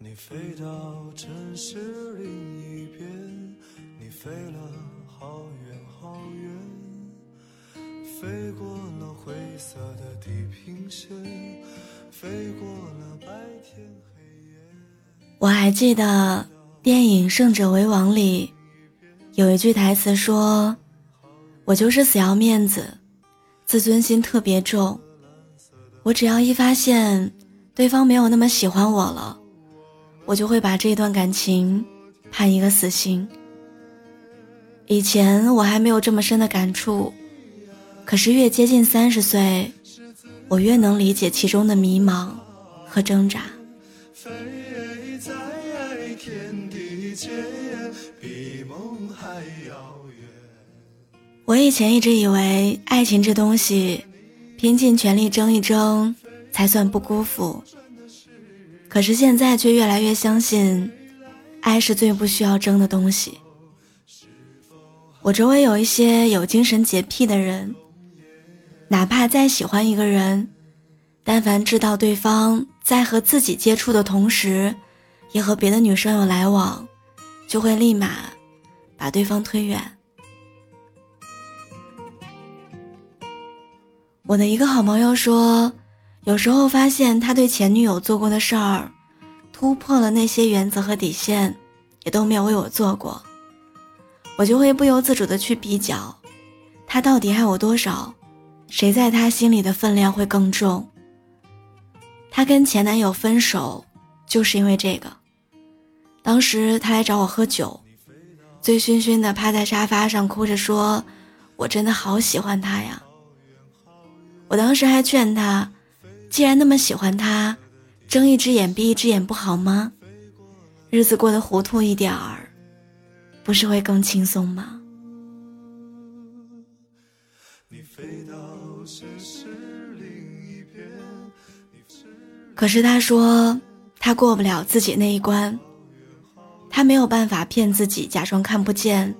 你飞到城市另一边，你飞了好远好远，飞过了灰色的地平线，飞过了白天黑夜。我还记得电影《胜者为王》里有一句台词说：“我就是死要面子，自尊心特别重。我只要一发现对方没有那么喜欢我了，我就会把这段感情判一个死刑。”以前我还没有这么深的感触，可是越接近三十岁，我越能理解其中的迷茫和挣扎。我以前一直以为爱情这东西，拼尽全力争一争才算不辜负。可是现在却越来越相信，爱是最不需要争的东西。我周围有一些有精神洁癖的人，哪怕再喜欢一个人，但凡知道对方在和自己接触的同时，也和别的女生有来往，就会立马把对方推远。我的一个好朋友说，有时候发现他对前女友做过的事儿，突破了那些原则和底线，也都没有为我做过。我就会不由自主的去比较，他到底爱我多少，谁在他心里的分量会更重。他跟前男友分手，就是因为这个。当时他来找我喝酒，醉醺醺的趴在沙发上哭着说：“我真的好喜欢他呀。”我当时还劝他，既然那么喜欢他，睁一只眼闭一只眼不好吗？日子过得糊涂一点儿，不是会更轻松吗？可是他说他过不了自己那一关，他没有办法骗自己，假装看不见，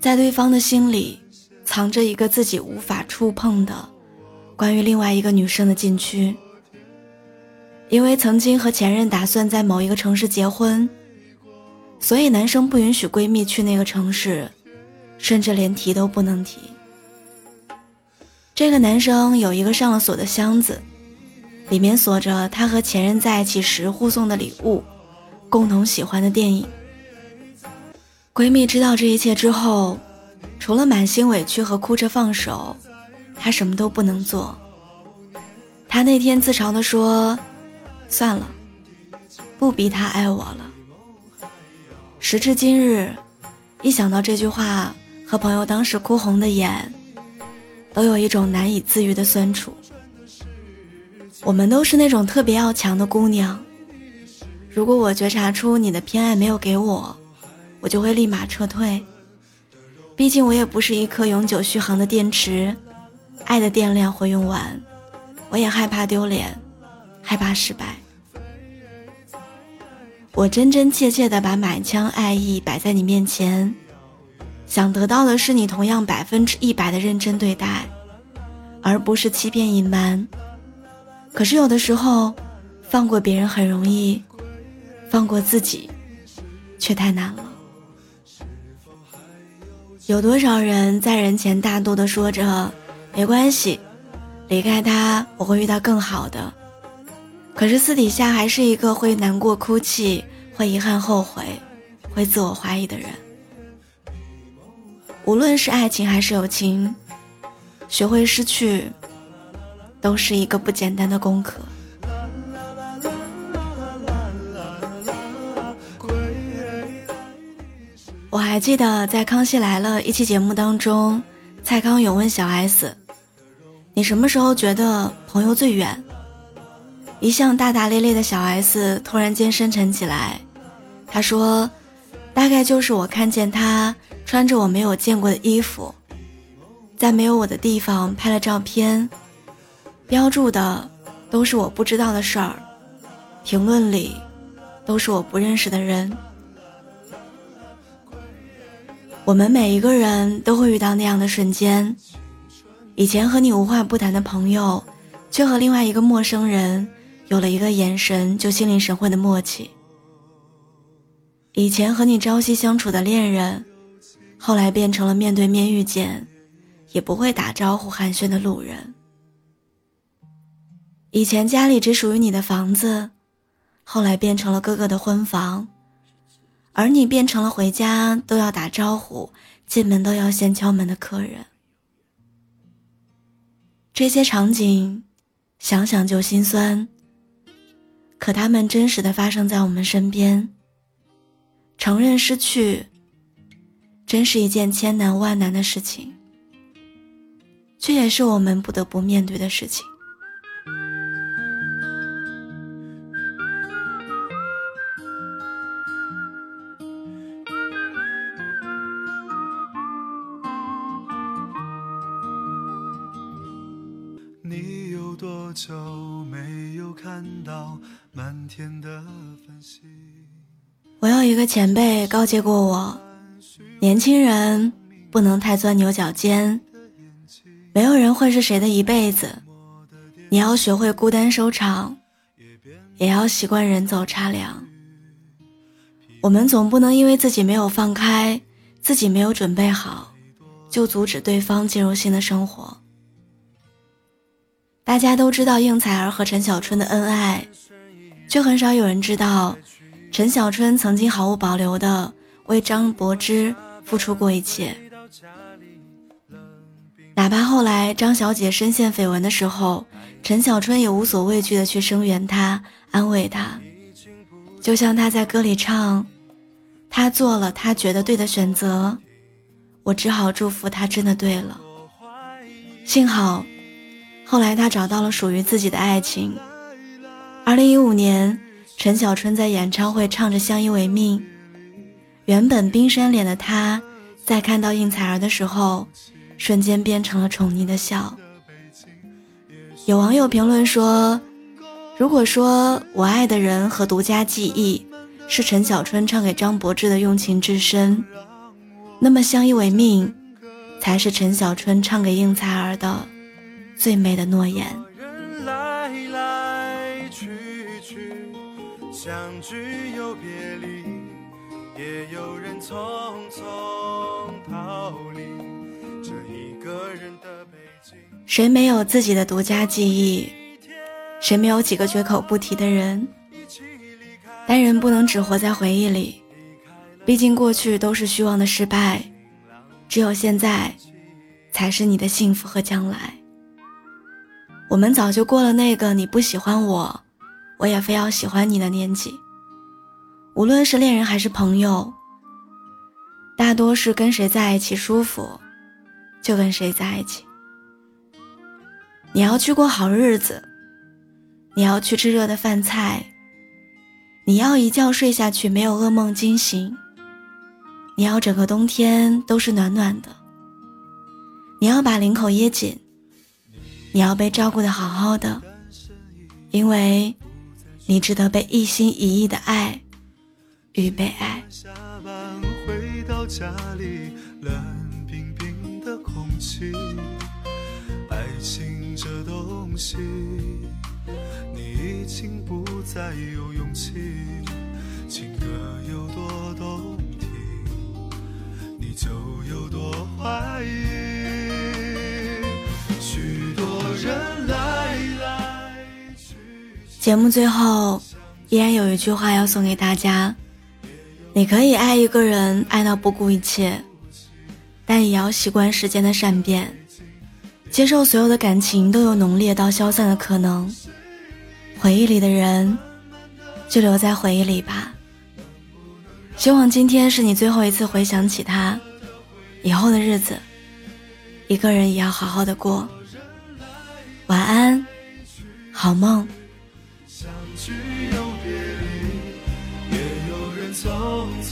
在对方的心里藏着一个自己无法触碰的关于另外一个女生的禁区。因为曾经和前任打算在某一个城市结婚，所以男生不允许闺蜜去那个城市，甚至连提都不能提。这个男生有一个上了锁的箱子。里面锁着他和前任在一起时互送的礼物，共同喜欢的电影。闺蜜知道这一切之后，除了满心委屈和哭着放手，他什么都不能做。他那天自嘲地说：“算了，不逼他爱我了。”时至今日，一想到这句话和朋友当时哭红的眼，都有一种难以自愈的酸楚。我们都是那种特别要强的姑娘。如果我觉察出你的偏爱没有给我，我就会立马撤退。毕竟我也不是一颗永久续航的电池，爱的电量会用完，我也害怕丢脸，害怕失败。我真真切切的把满腔爱意摆在你面前，想得到的是你同样百分之一百的认真对待，而不是欺骗隐瞒。可是有的时候，放过别人很容易，放过自己，却太难了。有多少人在人前大度的说着“没关系，离开他我会遇到更好的”，可是私底下还是一个会难过、哭泣、会遗憾、后悔、会自我怀疑的人。无论是爱情还是友情，学会失去。都是一个不简单的功课。我还记得在《康熙来了》一期节目当中，蔡康永问小 S：“ 你什么时候觉得朋友最远？”一向大大咧咧的小 S 突然间深沉起来，他说：“大概就是我看见他穿着我没有见过的衣服，在没有我的地方拍了照片，标注的都是我不知道的事儿，评论里都是我不认识的人。我们每一个人都会遇到那样的瞬间，以前和你无话不谈的朋友，却和另外一个陌生人。”有了一个眼神就心领神会的默契。以前和你朝夕相处的恋人，后来变成了面对面遇见，也不会打招呼寒暄的路人。以前家里只属于你的房子，后来变成了哥哥的婚房，而你变成了回家都要打招呼、进门都要先敲门的客人。这些场景，想想就心酸。可他们真实的发生在我们身边。承认失去，真是一件千难万难的事情，却也是我们不得不面对的事情。久没有看到？满天的繁星我有一个前辈告诫过我，年轻人不能太钻牛角尖。没有人会是谁的一辈子，你要学会孤单收场，也要习惯人走茶凉。我们总不能因为自己没有放开，自己没有准备好，就阻止对方进入新的生活。大家都知道应采儿和陈小春的恩爱。却很少有人知道，陈小春曾经毫无保留的为张柏芝付出过一切。哪怕后来张小姐深陷绯闻的时候，陈小春也无所畏惧的去声援她、安慰她。就像他在歌里唱：“他做了他觉得对的选择，我只好祝福他真的对了。幸好，后来他找到了属于自己的爱情。”二零一五年，陈小春在演唱会唱着《相依为命》，原本冰山脸的他，在看到应采儿的时候，瞬间变成了宠溺的笑。有网友评论说：“如果说我爱的人和独家记忆是陈小春唱给张柏芝的用情至深，那么《相依为命》才是陈小春唱给应采儿的最美的诺言。”相聚又别离，也有人匆匆逃离。这一个人的北京。谁没有自己的独家记忆？谁没有几个绝口不提的人？但人不能只活在回忆里，毕竟过去都是虚妄的失败，只有现在，才是你的幸福和将来。我们早就过了那个你不喜欢我。我也非要喜欢你的年纪。无论是恋人还是朋友，大多是跟谁在一起舒服，就跟谁在一起。你要去过好日子，你要去吃热的饭菜，你要一觉睡下去没有噩梦惊醒，你要整个冬天都是暖暖的，你要把领口掖紧，你要被照顾的好好的，因为。你值得被一心一意的爱与被爱下班回到家里冷冰冰的空气爱情这东西你已经不再有勇气情歌有多动节目最后，依然有一句话要送给大家：你可以爱一个人，爱到不顾一切，但也要习惯时间的善变，接受所有的感情都有浓烈到消散的可能。回忆里的人，就留在回忆里吧。希望今天是你最后一次回想起他，以后的日子，一个人也要好好的过。晚安，好梦。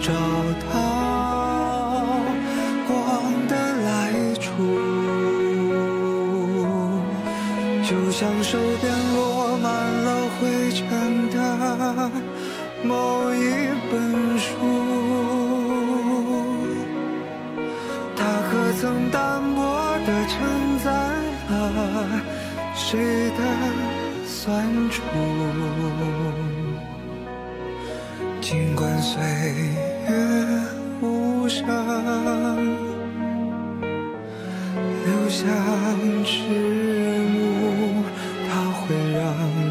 找到光的来处，就像手岁月无声，留下迟暮，它会让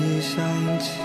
你想起